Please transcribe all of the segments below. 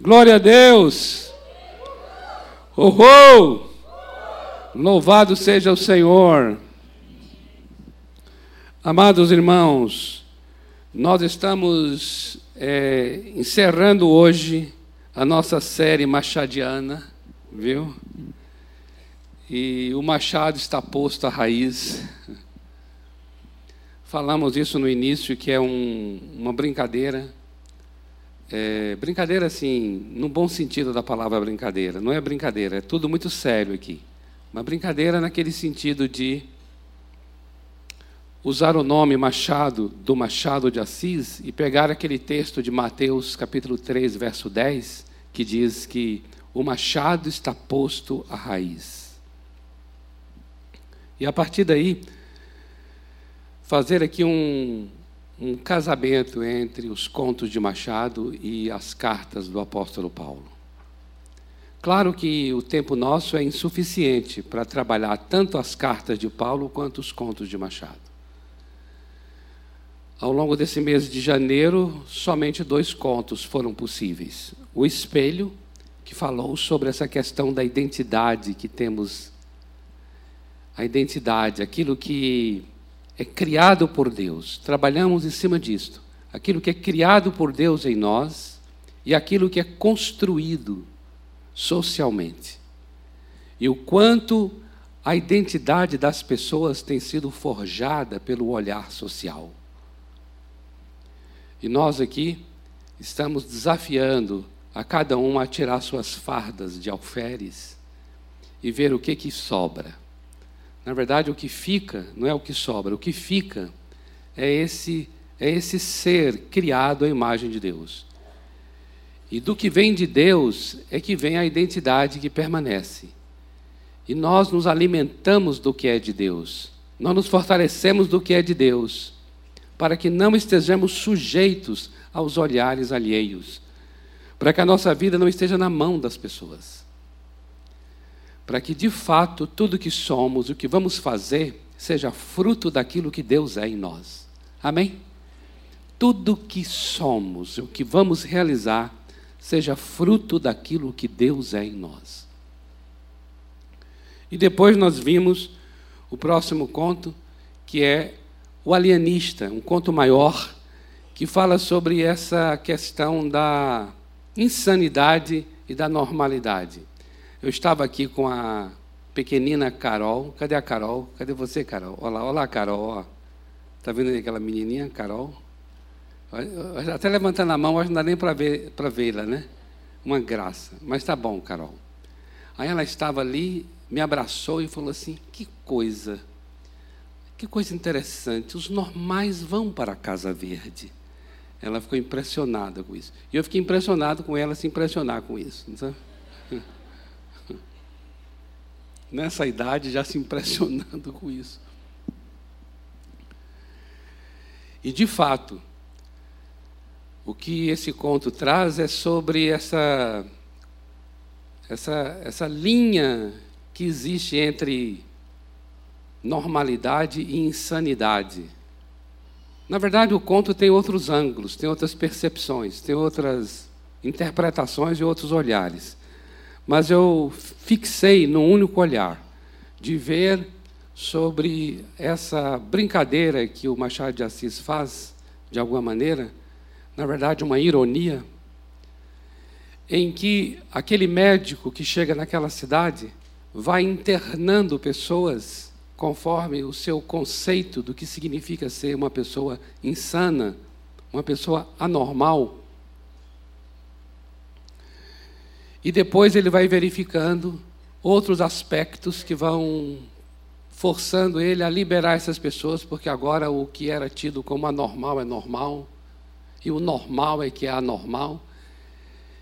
Glória a Deus! Oh, oh! Louvado seja o Senhor! Amados irmãos, nós estamos é, encerrando hoje a nossa série machadiana, viu? E o machado está posto à raiz. Falamos isso no início, que é um, uma brincadeira é, brincadeira, assim, no bom sentido da palavra brincadeira. Não é brincadeira, é tudo muito sério aqui. Uma brincadeira naquele sentido de usar o nome Machado do Machado de Assis e pegar aquele texto de Mateus, capítulo 3, verso 10, que diz que o machado está posto à raiz. E a partir daí, fazer aqui um, um casamento entre os contos de Machado e as cartas do apóstolo Paulo. Claro que o tempo nosso é insuficiente para trabalhar tanto as cartas de Paulo quanto os contos de Machado. Ao longo desse mês de janeiro, somente dois contos foram possíveis. O Espelho, que falou sobre essa questão da identidade que temos, a identidade, aquilo que é criado por Deus. Trabalhamos em cima disto. Aquilo que é criado por Deus em nós e aquilo que é construído socialmente. E o quanto a identidade das pessoas tem sido forjada pelo olhar social. E nós aqui estamos desafiando a cada um a tirar suas fardas de alferes e ver o que que sobra. Na verdade, o que fica não é o que sobra, o que fica é esse é esse ser criado à imagem de Deus. E do que vem de Deus é que vem a identidade que permanece. E nós nos alimentamos do que é de Deus. Nós nos fortalecemos do que é de Deus, para que não estejamos sujeitos aos olhares alheios, para que a nossa vida não esteja na mão das pessoas para que de fato tudo que somos, o que vamos fazer, seja fruto daquilo que Deus é em nós. Amém? Tudo que somos, o que vamos realizar, seja fruto daquilo que Deus é em nós. E depois nós vimos o próximo conto, que é O Alienista, um conto maior, que fala sobre essa questão da insanidade e da normalidade. Eu estava aqui com a pequenina Carol. Cadê a Carol? Cadê você, Carol? Olá, olá, Carol. Está vendo aquela menininha, Carol? Até levantando a mão, acho que não dá nem para ver, vê-la, né? Uma graça. Mas tá bom, Carol. Aí ela estava ali, me abraçou e falou assim: Que coisa, que coisa interessante. Os normais vão para a Casa Verde. Ela ficou impressionada com isso. E eu fiquei impressionado com ela se impressionar com isso. Não sabe? nessa idade já se impressionando com isso. E de fato, o que esse conto traz é sobre essa essa essa linha que existe entre normalidade e insanidade. Na verdade, o conto tem outros ângulos, tem outras percepções, tem outras interpretações e outros olhares mas eu fixei num único olhar, de ver sobre essa brincadeira que o Machado de Assis faz, de alguma maneira, na verdade, uma ironia, em que aquele médico que chega naquela cidade vai internando pessoas conforme o seu conceito do que significa ser uma pessoa insana, uma pessoa anormal. E depois ele vai verificando outros aspectos que vão forçando ele a liberar essas pessoas, porque agora o que era tido como anormal é normal, e o normal é que é anormal.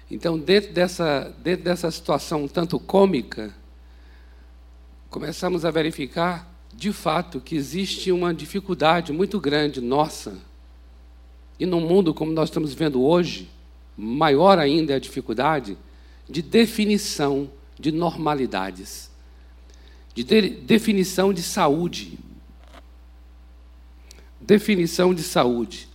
Então, dentro dessa, dentro dessa situação tanto cômica, começamos a verificar, de fato, que existe uma dificuldade muito grande nossa, e num mundo como nós estamos vendo hoje, maior ainda é a dificuldade, de definição de normalidades, de, de definição de saúde. Definição de saúde.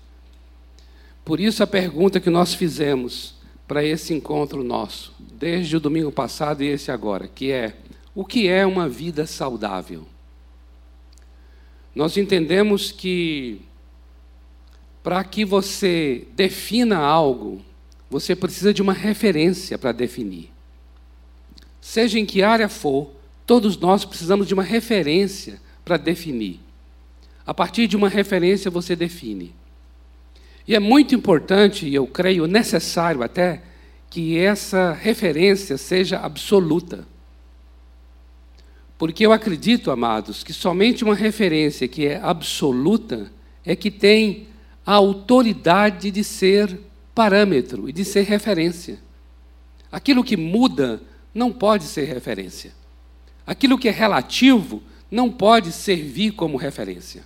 Por isso a pergunta que nós fizemos: para esse encontro nosso, desde o domingo passado e esse agora, que é o que é uma vida saudável. Nós entendemos que para que você defina algo, você precisa de uma referência para definir. Seja em que área for, todos nós precisamos de uma referência para definir. A partir de uma referência você define. E é muito importante, e eu creio necessário até, que essa referência seja absoluta. Porque eu acredito, amados, que somente uma referência que é absoluta é que tem a autoridade de ser parâmetro e de ser referência. Aquilo que muda não pode ser referência. Aquilo que é relativo não pode servir como referência.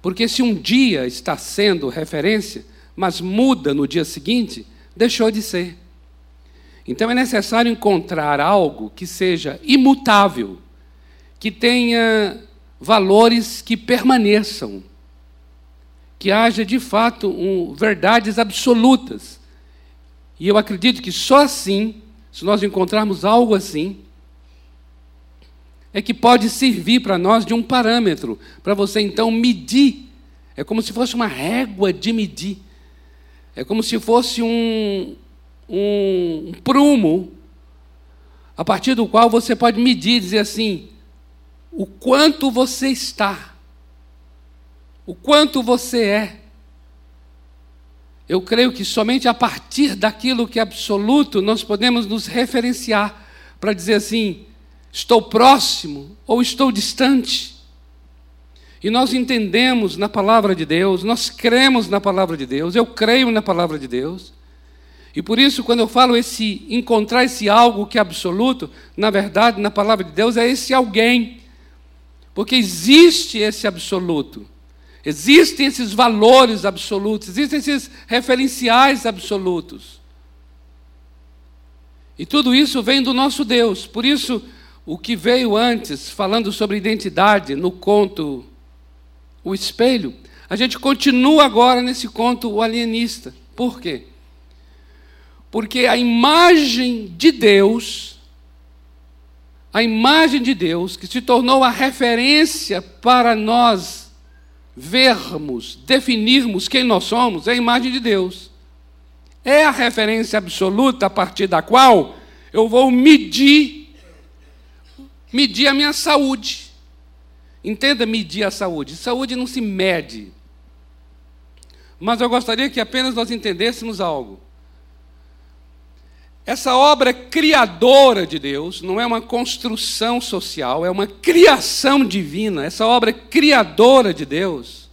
Porque se um dia está sendo referência, mas muda no dia seguinte, deixou de ser. Então é necessário encontrar algo que seja imutável, que tenha valores que permaneçam, que haja de fato um, verdades absolutas. E eu acredito que só assim, se nós encontrarmos algo assim, é que pode servir para nós de um parâmetro, para você então medir. É como se fosse uma régua de medir. É como se fosse um, um, um prumo, a partir do qual você pode medir, dizer assim, o quanto você está, o quanto você é. Eu creio que somente a partir daquilo que é absoluto nós podemos nos referenciar para dizer assim: estou próximo ou estou distante. E nós entendemos na palavra de Deus, nós cremos na palavra de Deus, eu creio na palavra de Deus. E por isso, quando eu falo esse encontrar esse algo que é absoluto, na verdade, na palavra de Deus, é esse alguém. Porque existe esse absoluto. Existem esses valores absolutos, existem esses referenciais absolutos. E tudo isso vem do nosso Deus. Por isso, o que veio antes, falando sobre identidade, no conto o espelho, a gente continua agora nesse conto o alienista. Por quê? Porque a imagem de Deus, a imagem de Deus, que se tornou a referência para nós vermos, definirmos quem nós somos, é a imagem de Deus. É a referência absoluta a partir da qual eu vou medir medir a minha saúde. Entenda medir a saúde. Saúde não se mede. Mas eu gostaria que apenas nós entendêssemos algo. Essa obra criadora de Deus não é uma construção social, é uma criação divina. Essa obra criadora de Deus,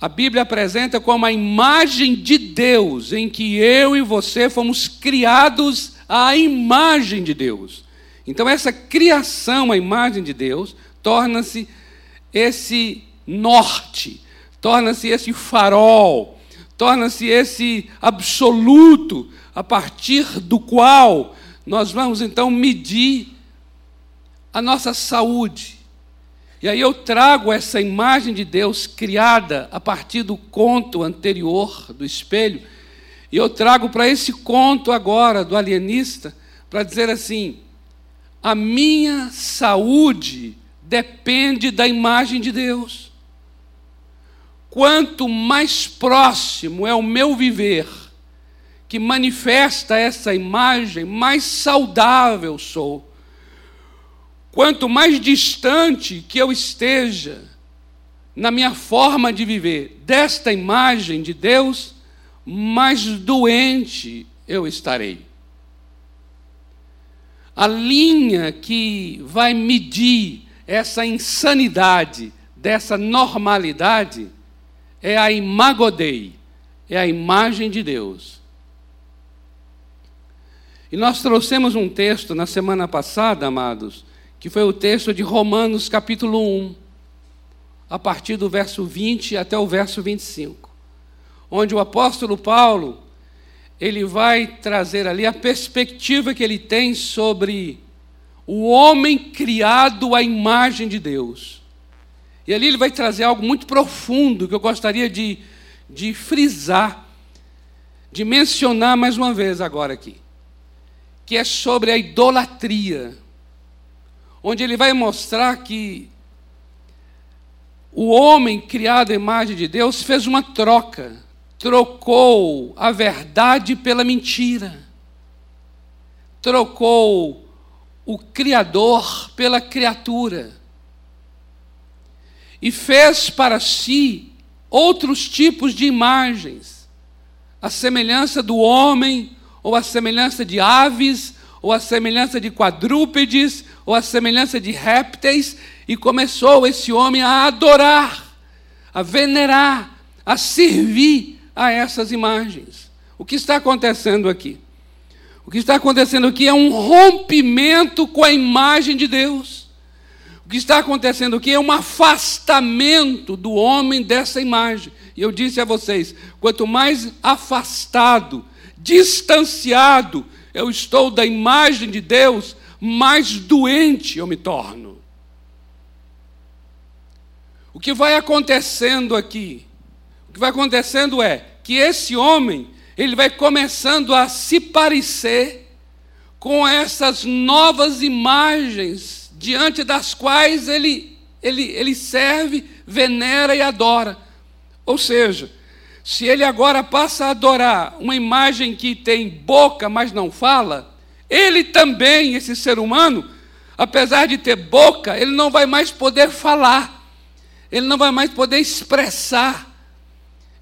a Bíblia apresenta como a imagem de Deus, em que eu e você fomos criados à imagem de Deus. Então, essa criação à imagem de Deus torna-se esse norte, torna-se esse farol, torna-se esse absoluto a partir do qual nós vamos então medir a nossa saúde. E aí eu trago essa imagem de Deus criada a partir do conto anterior do espelho, e eu trago para esse conto agora do alienista, para dizer assim: a minha saúde depende da imagem de Deus. Quanto mais próximo é o meu viver, que manifesta essa imagem, mais saudável sou. Quanto mais distante que eu esteja na minha forma de viver desta imagem de Deus, mais doente eu estarei a linha que vai medir essa insanidade, dessa normalidade, é a imagodei, é a imagem de Deus. E nós trouxemos um texto na semana passada, amados, que foi o texto de Romanos capítulo 1, a partir do verso 20 até o verso 25, onde o apóstolo Paulo ele vai trazer ali a perspectiva que ele tem sobre o homem criado à imagem de Deus. E ali ele vai trazer algo muito profundo que eu gostaria de, de frisar, de mencionar mais uma vez agora aqui, que é sobre a idolatria, onde ele vai mostrar que o homem criado à imagem de Deus fez uma troca, trocou a verdade pela mentira, trocou o Criador pela criatura e fez para si outros tipos de imagens, a semelhança do homem, ou a semelhança de aves, ou a semelhança de quadrúpedes, ou a semelhança de répteis, e começou esse homem a adorar, a venerar, a servir a essas imagens. O que está acontecendo aqui? O que está acontecendo aqui é um rompimento com a imagem de Deus. O que está acontecendo aqui é um afastamento do homem dessa imagem. E eu disse a vocês: quanto mais afastado, distanciado eu estou da imagem de Deus, mais doente eu me torno. O que vai acontecendo aqui? O que vai acontecendo é que esse homem, ele vai começando a se parecer com essas novas imagens diante das quais ele, ele, ele serve, venera e adora. Ou seja, se ele agora passa a adorar uma imagem que tem boca, mas não fala, ele também, esse ser humano, apesar de ter boca, ele não vai mais poder falar ele não vai mais poder expressar,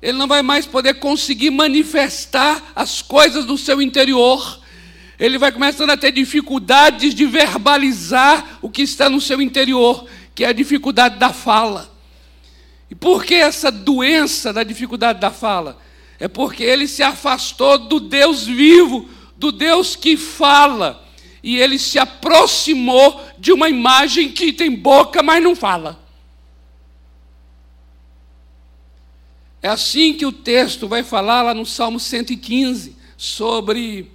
ele não vai mais poder conseguir manifestar as coisas do seu interior. Ele vai começando a ter dificuldades de verbalizar o que está no seu interior, que é a dificuldade da fala. E por que essa doença da dificuldade da fala? É porque ele se afastou do Deus vivo, do Deus que fala, e ele se aproximou de uma imagem que tem boca, mas não fala. É assim que o texto vai falar lá no Salmo 115 sobre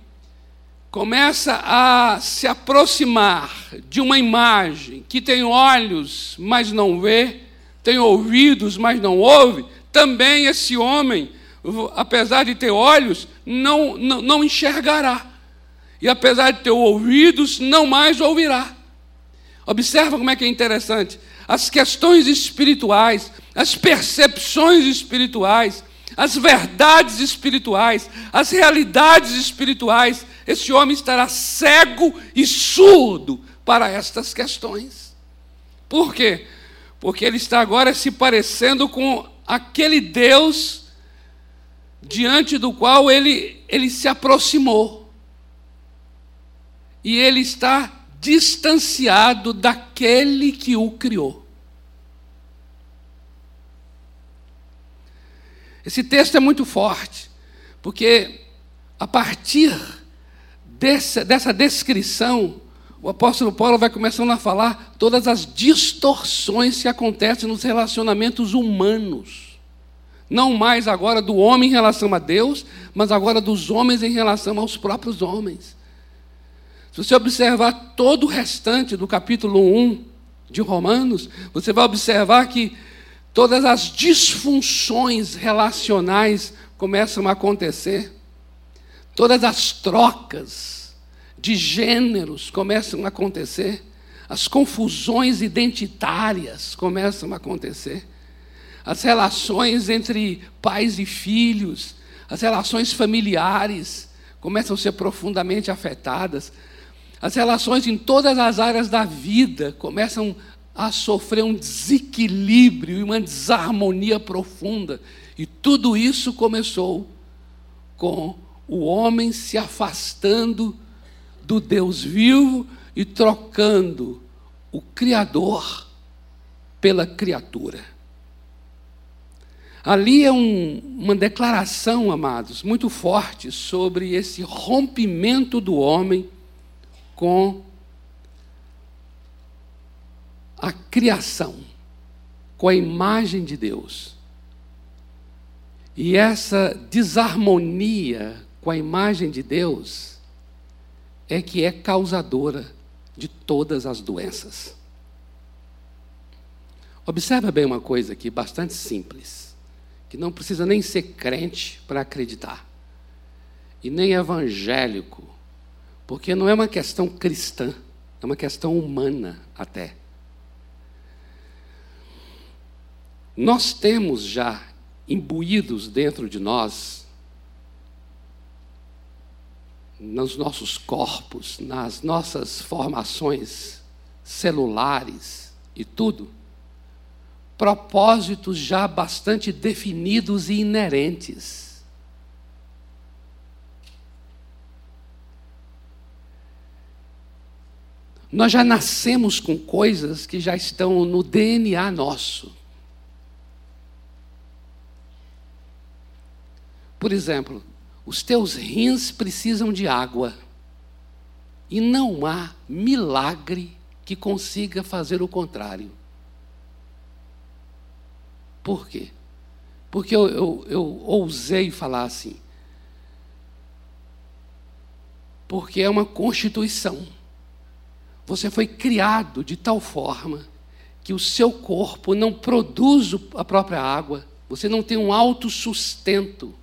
começa a se aproximar de uma imagem que tem olhos, mas não vê, tem ouvidos, mas não ouve, também esse homem, apesar de ter olhos, não, não, não enxergará. E apesar de ter ouvidos, não mais ouvirá. Observa como é que é interessante as questões espirituais, as percepções espirituais, as verdades espirituais, as realidades espirituais, esse homem estará cego e surdo para estas questões. Por quê? Porque ele está agora se parecendo com aquele Deus diante do qual ele, ele se aproximou. E ele está distanciado daquele que o criou. Esse texto é muito forte, porque a partir dessa, dessa descrição, o apóstolo Paulo vai começando a falar todas as distorções que acontecem nos relacionamentos humanos. Não mais agora do homem em relação a Deus, mas agora dos homens em relação aos próprios homens. Se você observar todo o restante do capítulo 1 de Romanos, você vai observar que todas as disfunções relacionais começam a acontecer, todas as trocas de gêneros começam a acontecer, as confusões identitárias começam a acontecer, as relações entre pais e filhos, as relações familiares começam a ser profundamente afetadas, as relações em todas as áreas da vida começam a sofrer um desequilíbrio e uma desarmonia profunda. E tudo isso começou com o homem se afastando do Deus vivo e trocando o Criador pela criatura. Ali é um, uma declaração, amados, muito forte sobre esse rompimento do homem com a criação, com a imagem de Deus. E essa desarmonia com a imagem de Deus é que é causadora de todas as doenças. Observa bem uma coisa aqui, bastante simples, que não precisa nem ser crente para acreditar. e nem evangélico, porque não é uma questão cristã, é uma questão humana até. Nós temos já imbuídos dentro de nós, nos nossos corpos, nas nossas formações celulares e tudo, propósitos já bastante definidos e inerentes. Nós já nascemos com coisas que já estão no DNA nosso. Por exemplo, os teus rins precisam de água. E não há milagre que consiga fazer o contrário. Por quê? Porque eu, eu, eu ousei falar assim. Porque é uma constituição. Você foi criado de tal forma que o seu corpo não produz a própria água, você não tem um autossustento.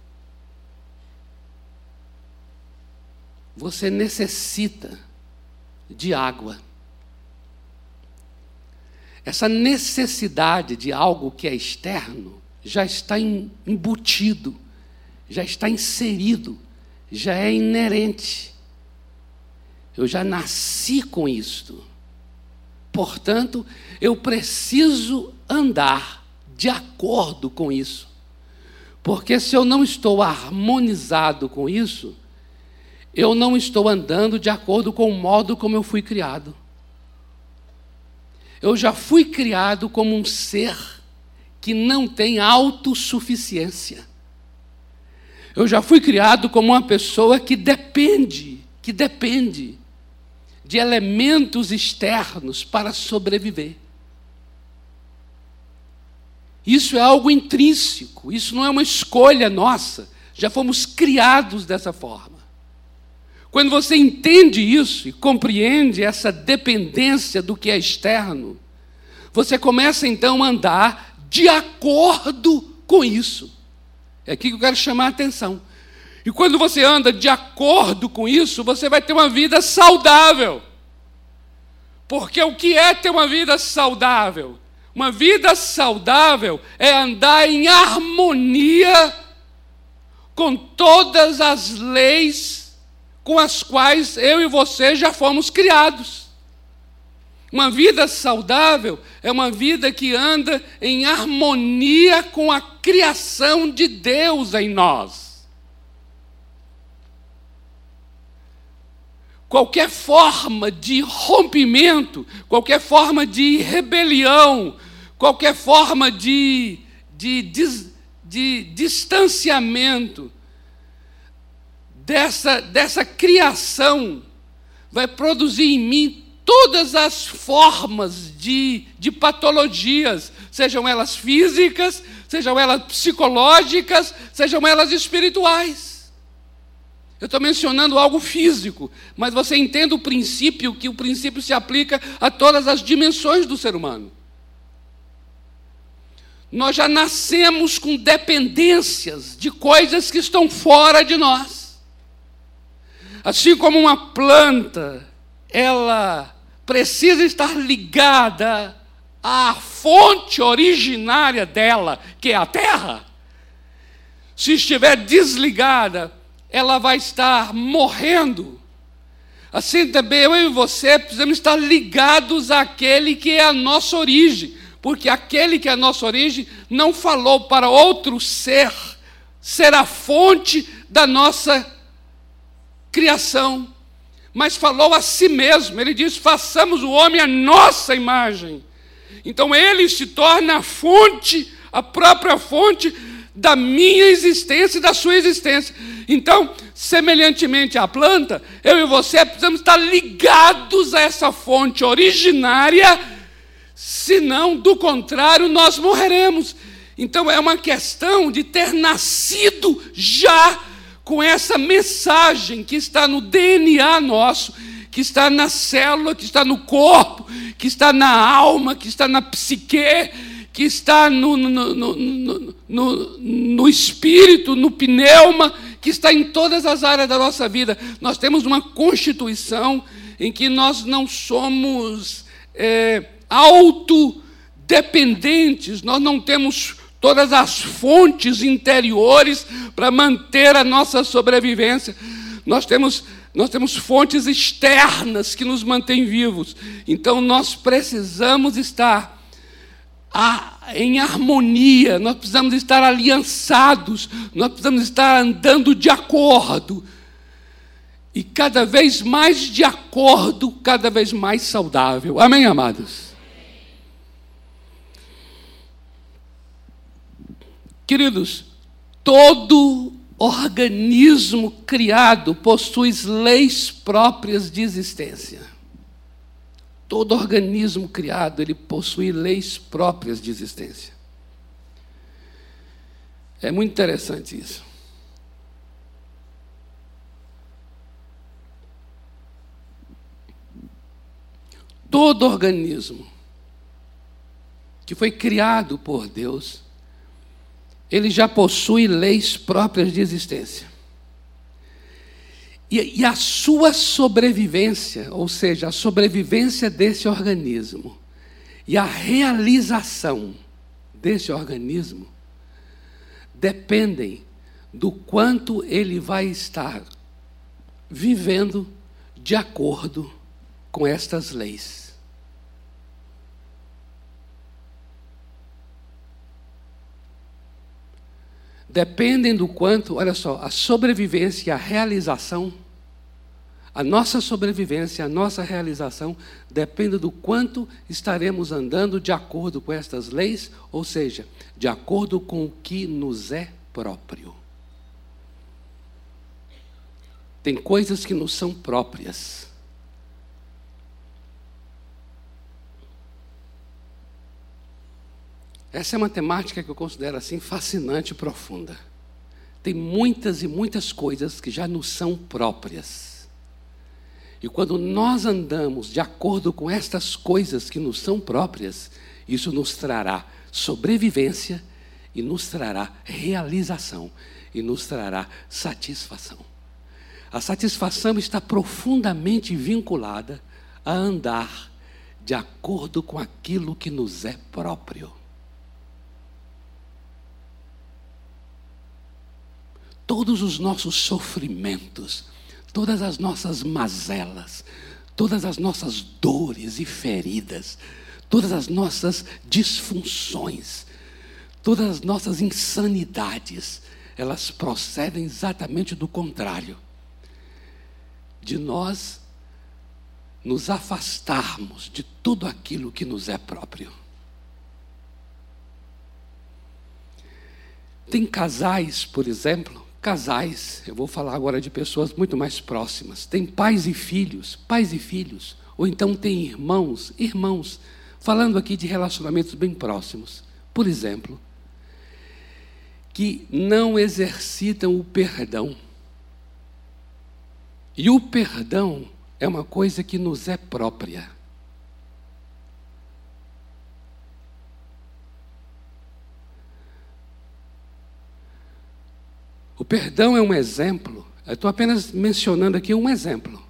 Você necessita de água. Essa necessidade de algo que é externo já está embutido, já está inserido, já é inerente. Eu já nasci com isto. Portanto, eu preciso andar de acordo com isso. Porque se eu não estou harmonizado com isso, eu não estou andando de acordo com o modo como eu fui criado. Eu já fui criado como um ser que não tem autossuficiência. Eu já fui criado como uma pessoa que depende, que depende de elementos externos para sobreviver. Isso é algo intrínseco, isso não é uma escolha nossa, já fomos criados dessa forma. Quando você entende isso e compreende essa dependência do que é externo, você começa então a andar de acordo com isso. É aqui que eu quero chamar a atenção. E quando você anda de acordo com isso, você vai ter uma vida saudável. Porque o que é ter uma vida saudável? Uma vida saudável é andar em harmonia com todas as leis com as quais eu e você já fomos criados. Uma vida saudável é uma vida que anda em harmonia com a criação de Deus em nós. Qualquer forma de rompimento, qualquer forma de rebelião, qualquer forma de, de, de, de distanciamento, dessa, dessa criação vai produzir em mim todas as formas de, de patologias, sejam elas físicas, sejam elas psicológicas, sejam elas espirituais. Eu estou mencionando algo físico, mas você entende o princípio, que o princípio se aplica a todas as dimensões do ser humano. Nós já nascemos com dependências de coisas que estão fora de nós. Assim como uma planta, ela precisa estar ligada à fonte originária dela, que é a terra. Se estiver desligada, ela vai estar morrendo. Assim também eu e você precisamos estar ligados àquele que é a nossa origem, porque aquele que é a nossa origem não falou para outro ser ser a fonte da nossa criação, mas falou a si mesmo. Ele diz: façamos o homem a nossa imagem. Então ele se torna a fonte, a própria fonte da minha existência e da sua existência. Então, semelhantemente à planta, eu e você precisamos estar ligados a essa fonte originária, senão, do contrário, nós morreremos. Então, é uma questão de ter nascido já com essa mensagem que está no DNA nosso, que está na célula, que está no corpo, que está na alma, que está na psique, que está no, no, no, no, no espírito, no pneuma, que está em todas as áreas da nossa vida. Nós temos uma constituição em que nós não somos é, autodependentes, nós não temos todas as fontes interiores para manter a nossa sobrevivência. Nós temos, nós temos fontes externas que nos mantêm vivos. Então nós precisamos estar em harmonia, nós precisamos estar aliançados, nós precisamos estar andando de acordo. E cada vez mais de acordo, cada vez mais saudável. Amém, amados? Queridos, todo organismo criado possui leis próprias de existência. Todo organismo criado, ele possui leis próprias de existência. É muito interessante isso. Todo organismo que foi criado por Deus, ele já possui leis próprias de existência. E, e, a sua sobrevivência, ou seja, a sobrevivência desse organismo e a realização desse organismo dependem do quanto ele vai estar vivendo de acordo com estas leis. Dependem do quanto, olha só, a sobrevivência e a realização, a nossa sobrevivência, a nossa realização, depende do quanto estaremos andando de acordo com estas leis, ou seja, de acordo com o que nos é próprio. Tem coisas que nos são próprias. Essa é uma temática que eu considero assim fascinante e profunda. Tem muitas e muitas coisas que já nos são próprias. E quando nós andamos de acordo com estas coisas que nos são próprias, isso nos trará sobrevivência e nos trará realização e nos trará satisfação. A satisfação está profundamente vinculada a andar de acordo com aquilo que nos é próprio. Todos os nossos sofrimentos, todas as nossas mazelas, todas as nossas dores e feridas, todas as nossas disfunções, todas as nossas insanidades, elas procedem exatamente do contrário. De nós nos afastarmos de tudo aquilo que nos é próprio. Tem casais, por exemplo, casais, eu vou falar agora de pessoas muito mais próximas, tem pais e filhos, pais e filhos, ou então tem irmãos, irmãos, falando aqui de relacionamentos bem próximos. Por exemplo, que não exercitam o perdão. E o perdão é uma coisa que nos é própria. O perdão é um exemplo, eu estou apenas mencionando aqui um exemplo.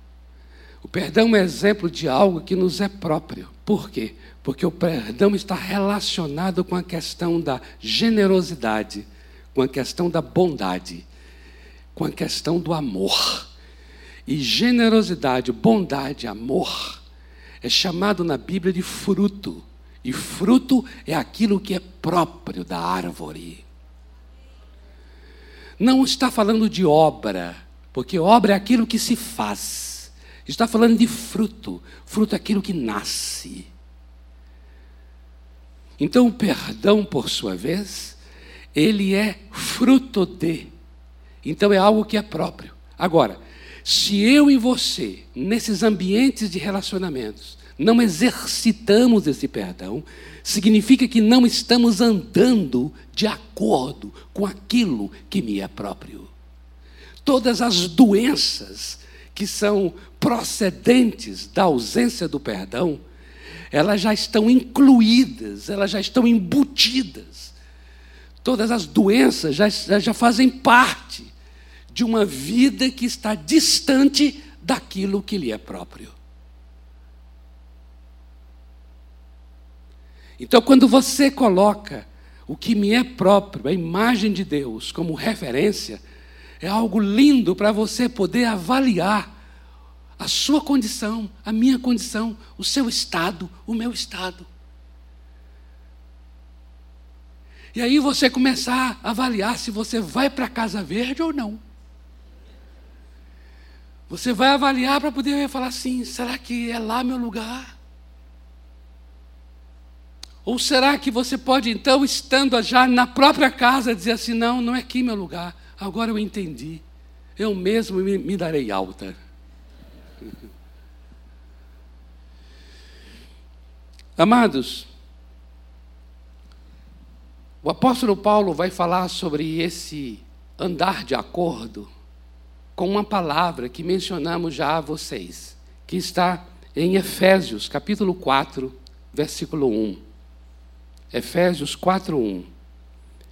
O perdão é um exemplo de algo que nos é próprio. Por quê? Porque o perdão está relacionado com a questão da generosidade, com a questão da bondade, com a questão do amor. E generosidade, bondade, amor é chamado na Bíblia de fruto. E fruto é aquilo que é próprio da árvore. Não está falando de obra, porque obra é aquilo que se faz. Está falando de fruto. Fruto é aquilo que nasce. Então, o perdão, por sua vez, ele é fruto de. Então, é algo que é próprio. Agora, se eu e você, nesses ambientes de relacionamentos, não exercitamos esse perdão, significa que não estamos andando de acordo com aquilo que me é próprio. Todas as doenças que são procedentes da ausência do perdão, elas já estão incluídas, elas já estão embutidas. Todas as doenças já, já fazem parte de uma vida que está distante daquilo que lhe é próprio. Então, quando você coloca o que me é próprio, a imagem de Deus, como referência, é algo lindo para você poder avaliar a sua condição, a minha condição, o seu estado, o meu estado. E aí você começar a avaliar se você vai para a Casa Verde ou não. Você vai avaliar para poder falar assim: será que é lá meu lugar? Ou será que você pode, então, estando já na própria casa, dizer assim: não, não é aqui meu lugar, agora eu entendi, eu mesmo me, me darei alta. Amados, o apóstolo Paulo vai falar sobre esse andar de acordo com uma palavra que mencionamos já a vocês, que está em Efésios, capítulo 4, versículo 1. Efésios 4, 1.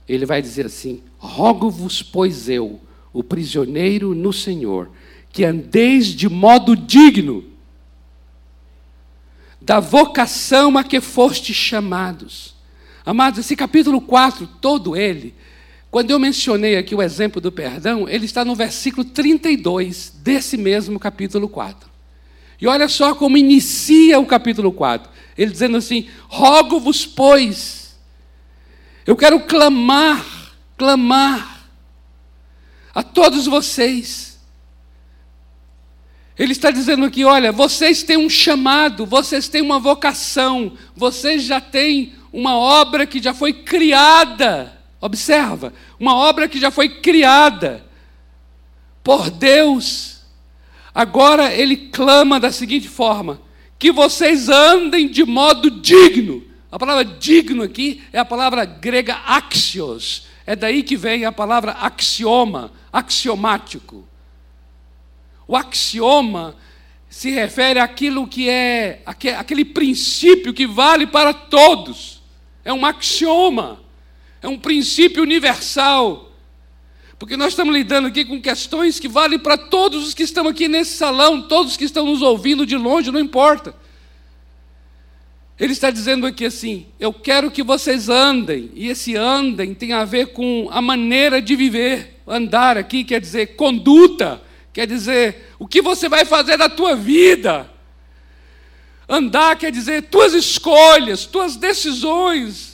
Ele vai dizer assim: Rogo-vos, pois eu, o prisioneiro no Senhor, que andeis de modo digno da vocação a que foste chamados. Amados, esse capítulo 4, todo ele, quando eu mencionei aqui o exemplo do perdão, ele está no versículo 32 desse mesmo capítulo 4. E olha só como inicia o capítulo 4. Ele dizendo assim: Rogo-vos, pois, eu quero clamar, clamar a todos vocês ele está dizendo aqui: olha, vocês têm um chamado, vocês têm uma vocação, vocês já têm uma obra que já foi criada. Observa, uma obra que já foi criada por Deus. Agora ele clama da seguinte forma: que vocês andem de modo digno. A palavra digno aqui é a palavra grega axios. É daí que vem a palavra axioma, axiomático. O axioma se refere àquilo que é aquele princípio que vale para todos. É um axioma, é um princípio universal. Porque nós estamos lidando aqui com questões que valem para todos os que estão aqui nesse salão, todos os que estão nos ouvindo de longe, não importa. Ele está dizendo aqui assim: eu quero que vocês andem, e esse andem tem a ver com a maneira de viver. Andar aqui quer dizer conduta, quer dizer o que você vai fazer da tua vida. Andar quer dizer tuas escolhas, tuas decisões.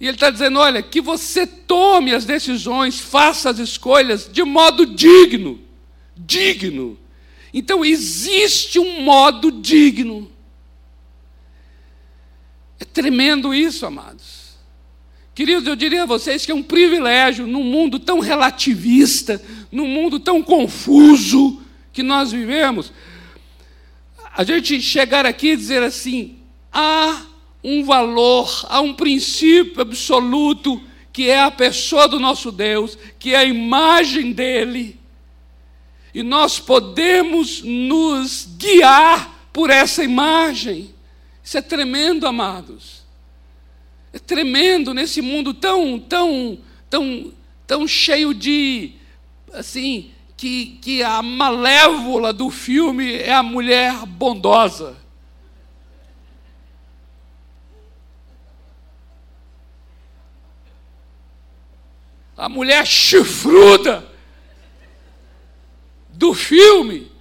E ele está dizendo: olha, que você tome as decisões, faça as escolhas de modo digno. Digno. Então existe um modo digno. É tremendo isso, amados. Queridos, eu diria a vocês que é um privilégio num mundo tão relativista, num mundo tão confuso que nós vivemos, a gente chegar aqui e dizer assim: há um valor, há um princípio absoluto que é a pessoa do nosso Deus, que é a imagem dele, e nós podemos nos guiar por essa imagem. Isso é tremendo, amados. É tremendo nesse mundo tão, tão, tão, tão cheio de, assim, que, que a malévola do filme é a mulher bondosa. A mulher chifruda do filme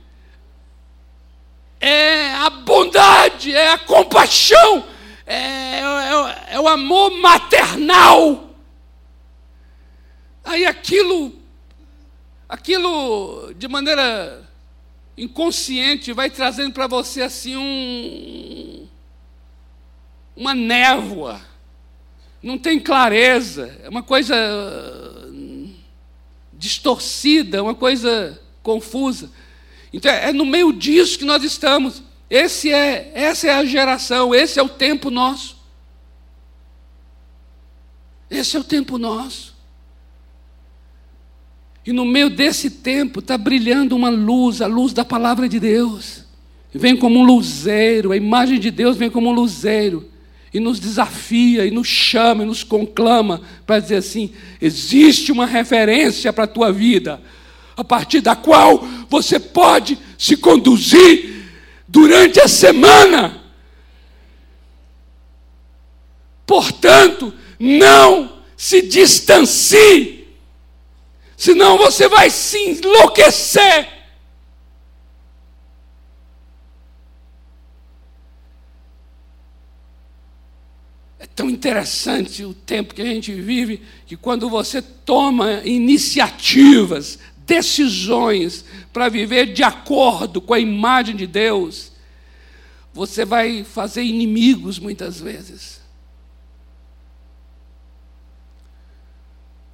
é a bondade, é a compaixão é, é, é o amor maternal. Aí aquilo, aquilo de maneira inconsciente vai trazendo para você assim um, uma névoa, não tem clareza, é uma coisa distorcida, uma coisa confusa. Então é no meio disso que nós estamos. Esse é, essa é a geração, esse é o tempo nosso. Esse é o tempo nosso. E no meio desse tempo está brilhando uma luz, a luz da palavra de Deus. Vem como um luzeiro, a imagem de Deus vem como um luzeiro e nos desafia, e nos chama, e nos conclama para dizer assim: existe uma referência para a tua vida, a partir da qual você pode se conduzir durante a semana. Portanto, não se distancie, senão você vai se enlouquecer. Tão interessante o tempo que a gente vive, que quando você toma iniciativas, decisões para viver de acordo com a imagem de Deus, você vai fazer inimigos muitas vezes.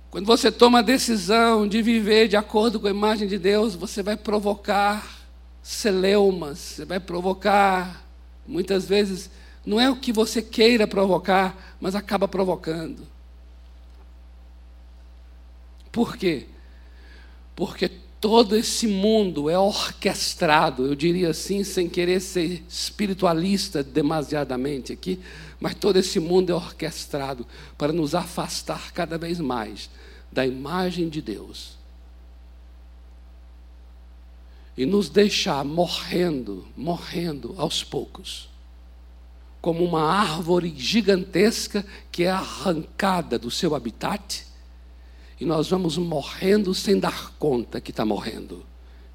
Quando você toma a decisão de viver de acordo com a imagem de Deus, você vai provocar celeumas, você vai provocar, muitas vezes, não é o que você queira provocar, mas acaba provocando. Por quê? Porque todo esse mundo é orquestrado, eu diria assim, sem querer ser espiritualista demasiadamente aqui, mas todo esse mundo é orquestrado para nos afastar cada vez mais da imagem de Deus e nos deixar morrendo, morrendo aos poucos como uma árvore gigantesca que é arrancada do seu habitat, e nós vamos morrendo sem dar conta que está morrendo.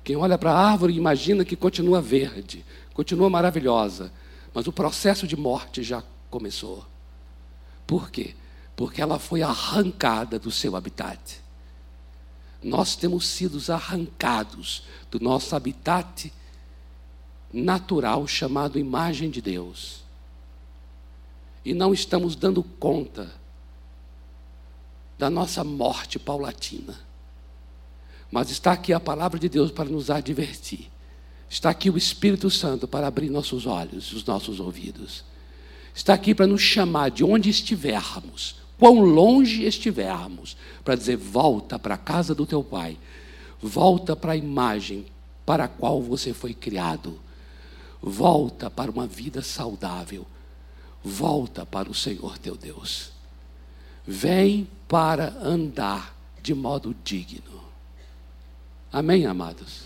Quem olha para a árvore imagina que continua verde, continua maravilhosa, mas o processo de morte já começou. Por quê? Porque ela foi arrancada do seu habitat. Nós temos sido arrancados do nosso habitat natural chamado imagem de Deus e não estamos dando conta da nossa morte paulatina. Mas está aqui a palavra de Deus para nos advertir. Está aqui o Espírito Santo para abrir nossos olhos, os nossos ouvidos. Está aqui para nos chamar de onde estivermos, quão longe estivermos, para dizer: volta para a casa do teu pai, volta para a imagem para a qual você foi criado, volta para uma vida saudável volta para o Senhor teu Deus. Vem para andar de modo digno. Amém, amados?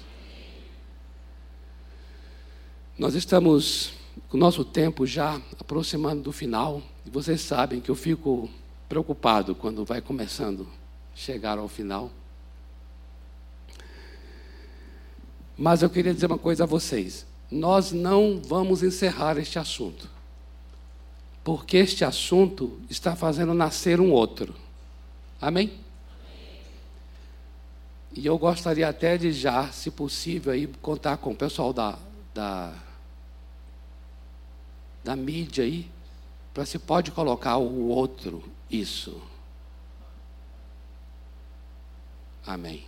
Nós estamos com o nosso tempo já aproximando do final, e vocês sabem que eu fico preocupado quando vai começando a chegar ao final. Mas eu queria dizer uma coisa a vocês: nós não vamos encerrar este assunto porque este assunto está fazendo nascer um outro. Amém? E eu gostaria até de já, se possível, aí, contar com o pessoal da, da, da mídia aí, para se pode colocar o outro, isso. Amém.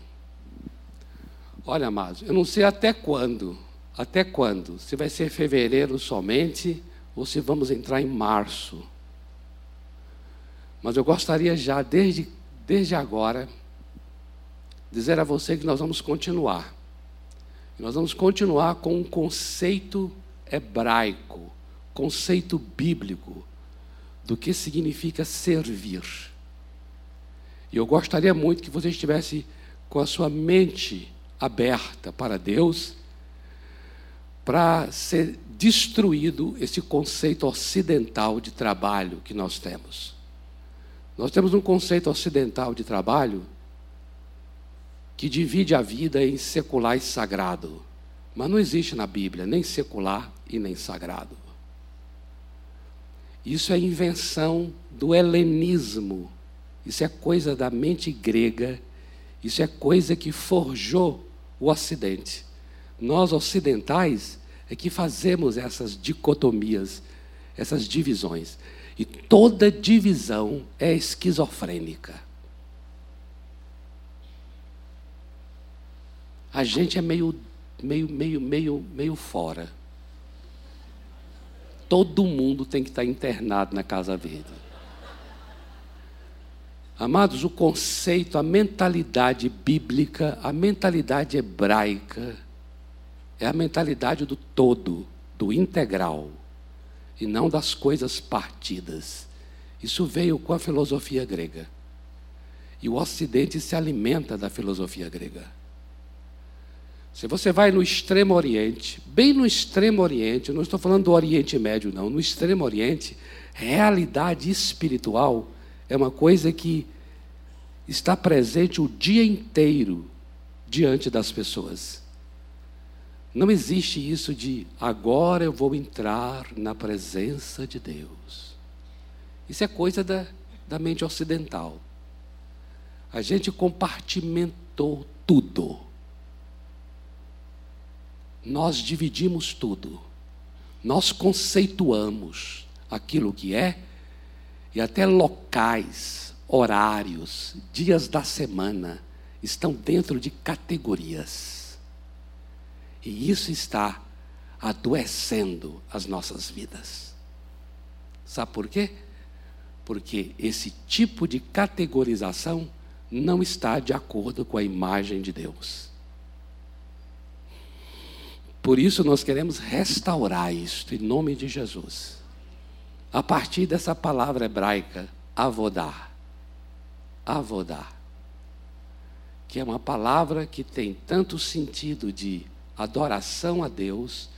Olha, amados, eu não sei até quando, até quando, se vai ser fevereiro somente, ou se vamos entrar em março. Mas eu gostaria já, desde, desde agora, dizer a você que nós vamos continuar. Nós vamos continuar com um conceito hebraico, conceito bíblico, do que significa servir. E eu gostaria muito que você estivesse com a sua mente aberta para Deus, para ser destruído esse conceito ocidental de trabalho que nós temos. Nós temos um conceito ocidental de trabalho que divide a vida em secular e sagrado. Mas não existe na Bíblia nem secular e nem sagrado. Isso é invenção do helenismo. Isso é coisa da mente grega. Isso é coisa que forjou o Ocidente. Nós ocidentais é que fazemos essas dicotomias, essas divisões. E toda divisão é esquizofrênica. A gente é meio, meio, meio, meio, meio fora. Todo mundo tem que estar internado na Casa Verde. Amados, o conceito, a mentalidade bíblica, a mentalidade hebraica, é a mentalidade do todo, do integral, e não das coisas partidas. Isso veio com a filosofia grega. E o Ocidente se alimenta da filosofia grega. Se você vai no Extremo Oriente, bem no Extremo Oriente, não estou falando do Oriente Médio, não, no Extremo Oriente, realidade espiritual é uma coisa que está presente o dia inteiro diante das pessoas. Não existe isso de agora eu vou entrar na presença de Deus. Isso é coisa da, da mente ocidental. A gente compartimentou tudo. Nós dividimos tudo. Nós conceituamos aquilo que é e até locais, horários, dias da semana estão dentro de categorias. E isso está adoecendo as nossas vidas. Sabe por quê? Porque esse tipo de categorização não está de acordo com a imagem de Deus. Por isso nós queremos restaurar isto em nome de Jesus. A partir dessa palavra hebraica, avodar. Avodar que é uma palavra que tem tanto sentido de adoração a Deus,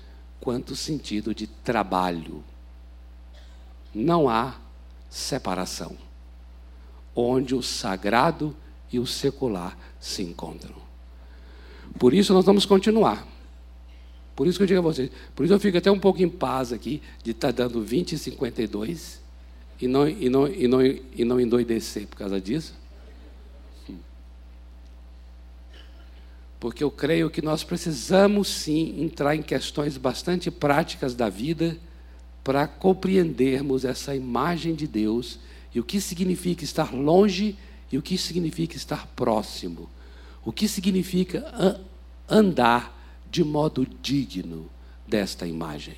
quanto sentido de trabalho. Não há separação, onde o sagrado e o secular se encontram. Por isso nós vamos continuar. Por isso que eu digo a vocês, por isso eu fico até um pouco em paz aqui de estar tá dando 20 e 52 e não, e não, e não, e não endoidecer por causa disso. Porque eu creio que nós precisamos sim entrar em questões bastante práticas da vida para compreendermos essa imagem de Deus e o que significa estar longe e o que significa estar próximo. O que significa andar de modo digno desta imagem.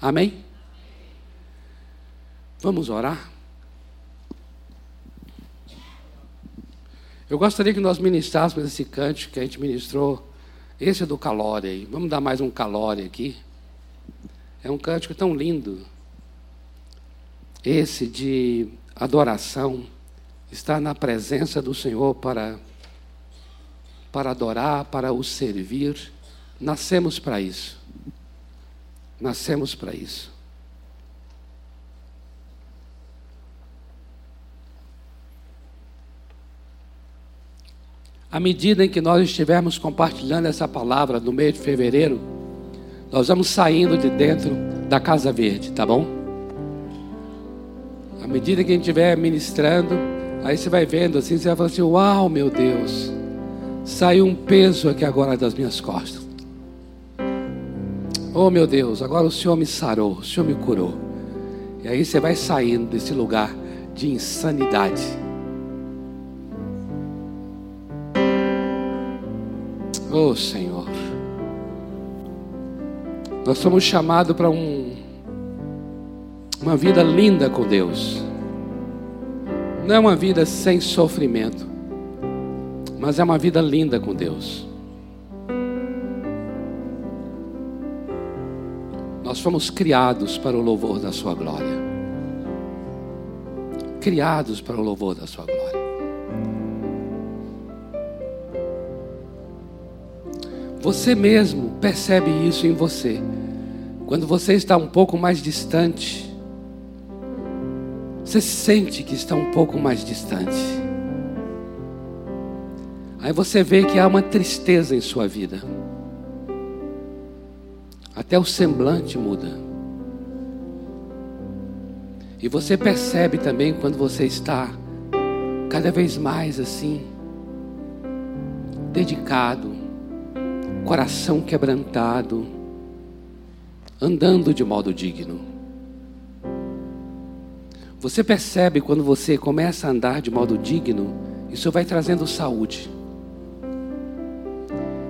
Amém? Vamos orar? Eu gostaria que nós ministrássemos esse cântico que a gente ministrou, esse é do calore aí. Vamos dar mais um calore aqui. É um cântico tão lindo. Esse de adoração, estar na presença do Senhor para para adorar, para o servir. Nascemos para isso. Nascemos para isso. À medida em que nós estivermos compartilhando essa palavra no mês de fevereiro, nós vamos saindo de dentro da Casa Verde, tá bom? À medida que a gente estiver ministrando, aí você vai vendo assim, você vai falando assim: Uau, meu Deus, saiu um peso aqui agora das minhas costas. Oh, meu Deus, agora o Senhor me sarou, o Senhor me curou. E aí você vai saindo desse lugar de insanidade Oh Senhor, nós somos chamados para um, uma vida linda com Deus. Não é uma vida sem sofrimento, mas é uma vida linda com Deus. Nós fomos criados para o louvor da Sua glória. Criados para o louvor da Sua glória. Você mesmo percebe isso em você. Quando você está um pouco mais distante, você sente que está um pouco mais distante. Aí você vê que há uma tristeza em sua vida. Até o semblante muda. E você percebe também quando você está cada vez mais assim, dedicado, coração quebrantado, andando de modo digno. Você percebe quando você começa a andar de modo digno, isso vai trazendo saúde.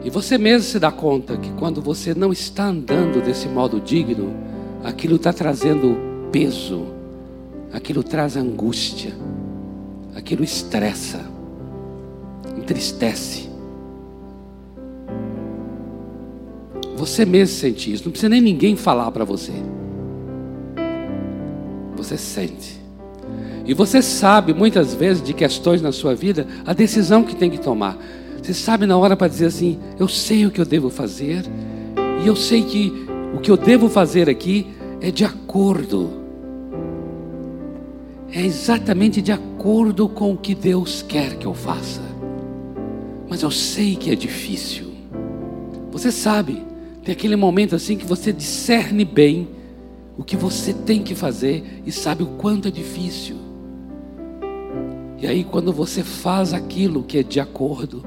E você mesmo se dá conta que quando você não está andando desse modo digno, aquilo está trazendo peso, aquilo traz angústia, aquilo estressa, entristece. Você mesmo sente isso, não precisa nem ninguém falar para você. Você sente. E você sabe muitas vezes de questões na sua vida, a decisão que tem que tomar. Você sabe na hora para dizer assim: eu sei o que eu devo fazer, e eu sei que o que eu devo fazer aqui é de acordo, é exatamente de acordo com o que Deus quer que eu faça. Mas eu sei que é difícil. Você sabe, tem aquele momento assim que você discerne bem o que você tem que fazer e sabe o quanto é difícil. E aí, quando você faz aquilo que é de acordo,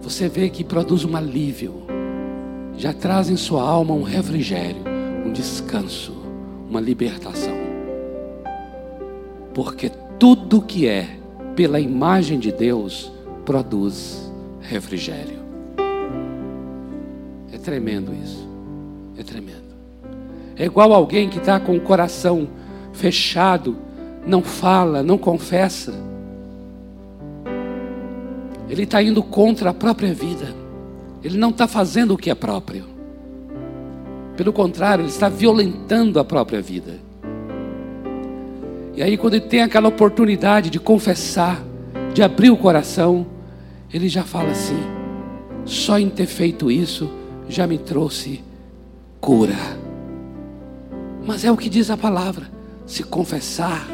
você vê que produz um alívio, já traz em sua alma um refrigério, um descanso, uma libertação. Porque tudo que é pela imagem de Deus produz refrigério. Tremendo isso. É tremendo. É igual alguém que está com o coração fechado, não fala, não confessa. Ele está indo contra a própria vida. Ele não está fazendo o que é próprio. Pelo contrário, ele está violentando a própria vida. E aí, quando ele tem aquela oportunidade de confessar, de abrir o coração, ele já fala assim: só em ter feito isso já me trouxe cura. Mas é o que diz a palavra: se confessar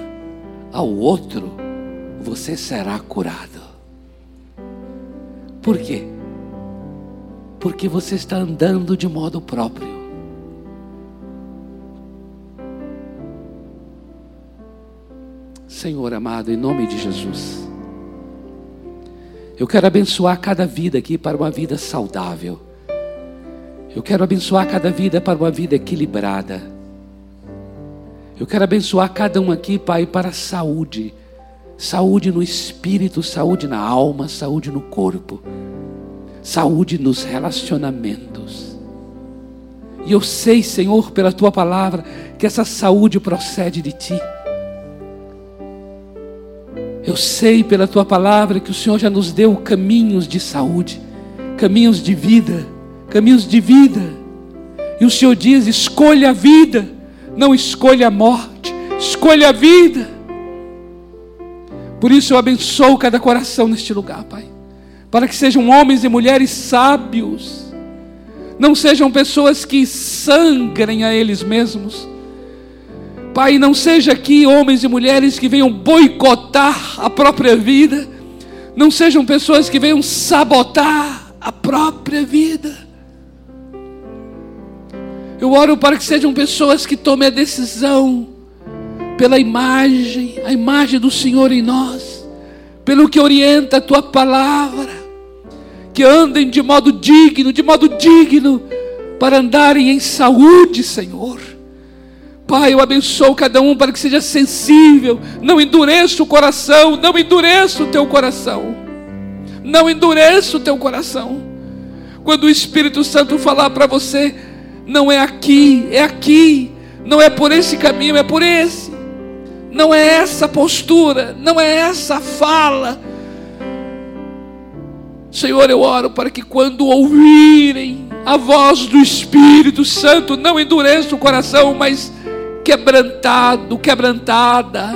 ao outro, você será curado. Por quê? Porque você está andando de modo próprio. Senhor amado, em nome de Jesus, eu quero abençoar cada vida aqui para uma vida saudável. Eu quero abençoar cada vida para uma vida equilibrada. Eu quero abençoar cada um aqui, Pai, para a saúde. Saúde no espírito, saúde na alma, saúde no corpo, saúde nos relacionamentos. E eu sei, Senhor, pela tua palavra, que essa saúde procede de ti. Eu sei pela tua palavra que o Senhor já nos deu caminhos de saúde, caminhos de vida caminhos de vida. E o Senhor diz: escolha a vida, não escolha a morte, escolha a vida. Por isso eu abençoo cada coração neste lugar, Pai, para que sejam homens e mulheres sábios, não sejam pessoas que sangrem a eles mesmos. Pai, não seja aqui homens e mulheres que venham boicotar a própria vida, não sejam pessoas que venham sabotar a própria vida. Eu oro para que sejam pessoas que tomem a decisão pela imagem, a imagem do Senhor em nós, pelo que orienta a tua palavra, que andem de modo digno, de modo digno, para andarem em saúde, Senhor. Pai, eu abençoo cada um para que seja sensível, não endureça o coração, não endureça o teu coração, não endureça o teu coração. Quando o Espírito Santo falar para você, não é aqui, é aqui. Não é por esse caminho, é por esse. Não é essa postura, não é essa fala. Senhor, eu oro para que quando ouvirem a voz do Espírito Santo, não endureça o coração, mas quebrantado, quebrantada,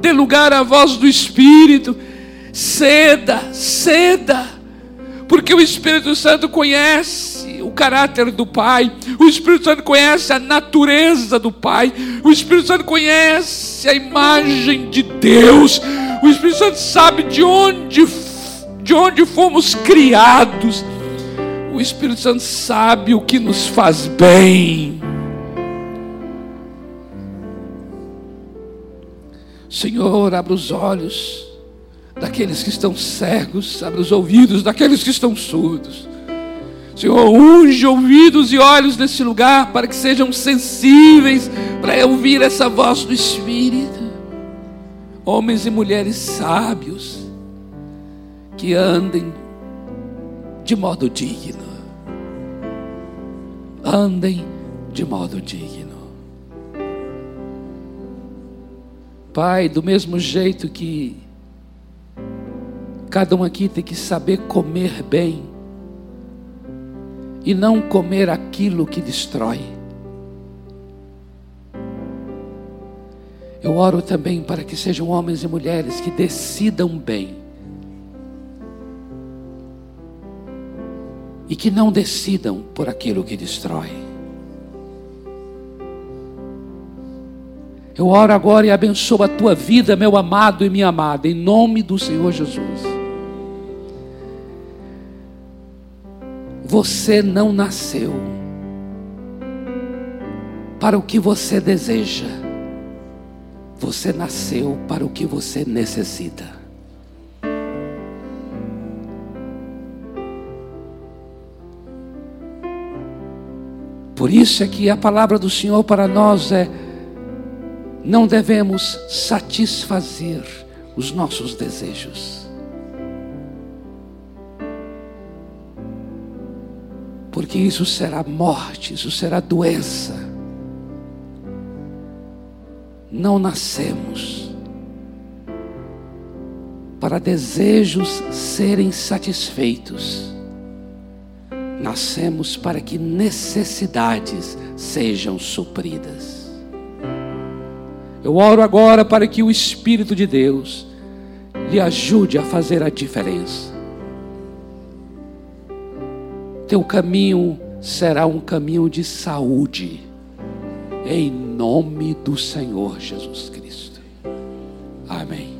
dê lugar à voz do Espírito, ceda, ceda, porque o Espírito Santo conhece o caráter do Pai, o Espírito Santo conhece a natureza do Pai, o Espírito Santo conhece a imagem de Deus, o Espírito Santo sabe de onde, de onde fomos criados, o Espírito Santo sabe o que nos faz bem. Senhor, abra os olhos daqueles que estão cegos, abra os ouvidos daqueles que estão surdos. Senhor, unge ouvidos e olhos nesse lugar para que sejam sensíveis para ouvir essa voz do Espírito. Homens e mulheres sábios que andem de modo digno. Andem de modo digno. Pai, do mesmo jeito que cada um aqui tem que saber comer bem e não comer aquilo que destrói. Eu oro também para que sejam homens e mulheres que decidam bem e que não decidam por aquilo que destrói. Eu oro agora e abençoo a tua vida, meu amado e minha amada, em nome do Senhor Jesus. Você não nasceu para o que você deseja, você nasceu para o que você necessita. Por isso é que a palavra do Senhor para nós é: não devemos satisfazer os nossos desejos. Porque isso será morte, isso será doença. Não nascemos para desejos serem satisfeitos nascemos para que necessidades sejam supridas. Eu oro agora para que o Espírito de Deus lhe ajude a fazer a diferença. Teu caminho será um caminho de saúde, em nome do Senhor Jesus Cristo. Amém.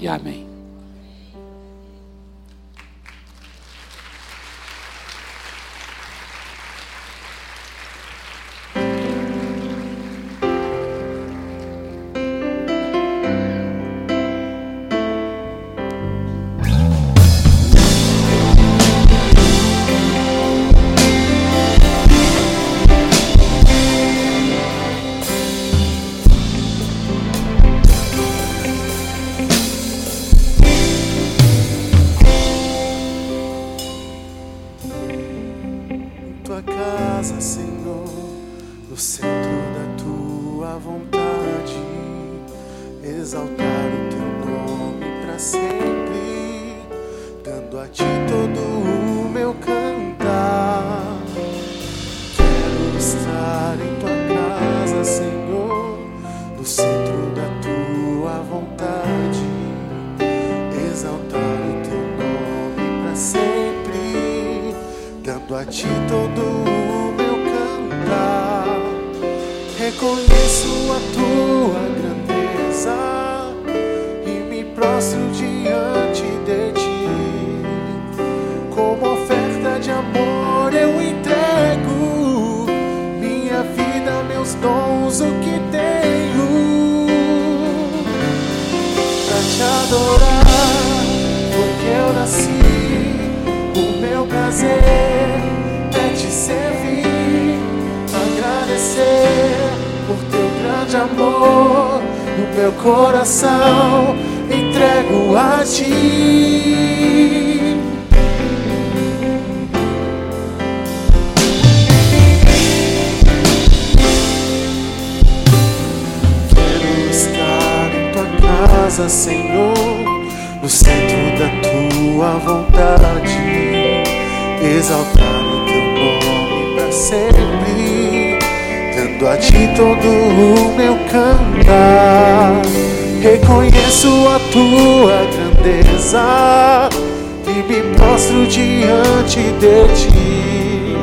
E amém. amor no meu coração entrego a ti. Quero estar em tua casa, Senhor, no centro da tua vontade, exaltar Rendo a ti todo o meu cantar. Reconheço a tua grandeza e me mostro diante de ti.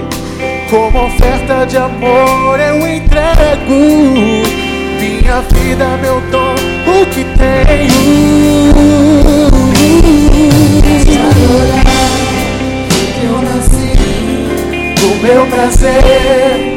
Como oferta de amor eu entrego minha vida, meu dom, o que tenho. Te adorar, eu nasci do meu prazer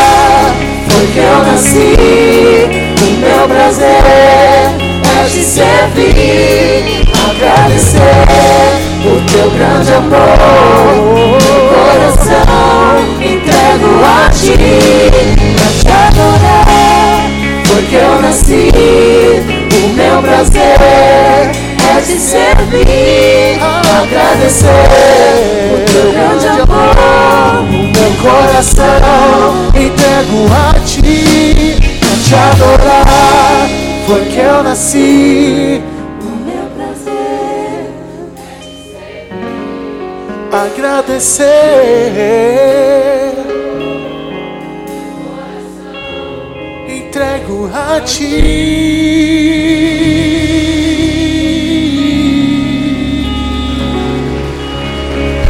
Porque eu nasci, o meu prazer é te servir, agradecer o teu grande amor. Coração entrego a ti, pra te adorar, porque eu nasci, o meu prazer é te servir, agradecer o teu grande amor. Meu coração entrego a ti, pra te adorar. Foi que eu nasci. O meu prazer agradecer. Entrego a ti.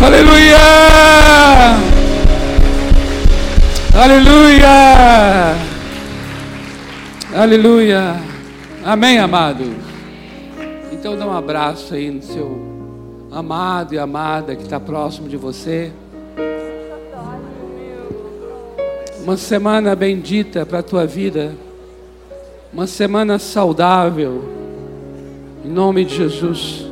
Aleluia! Aleluia! Aleluia! Amém, amado? Então dá um abraço aí no seu amado e amada que está próximo de você. Uma semana bendita para a tua vida. Uma semana saudável. Em nome de Jesus.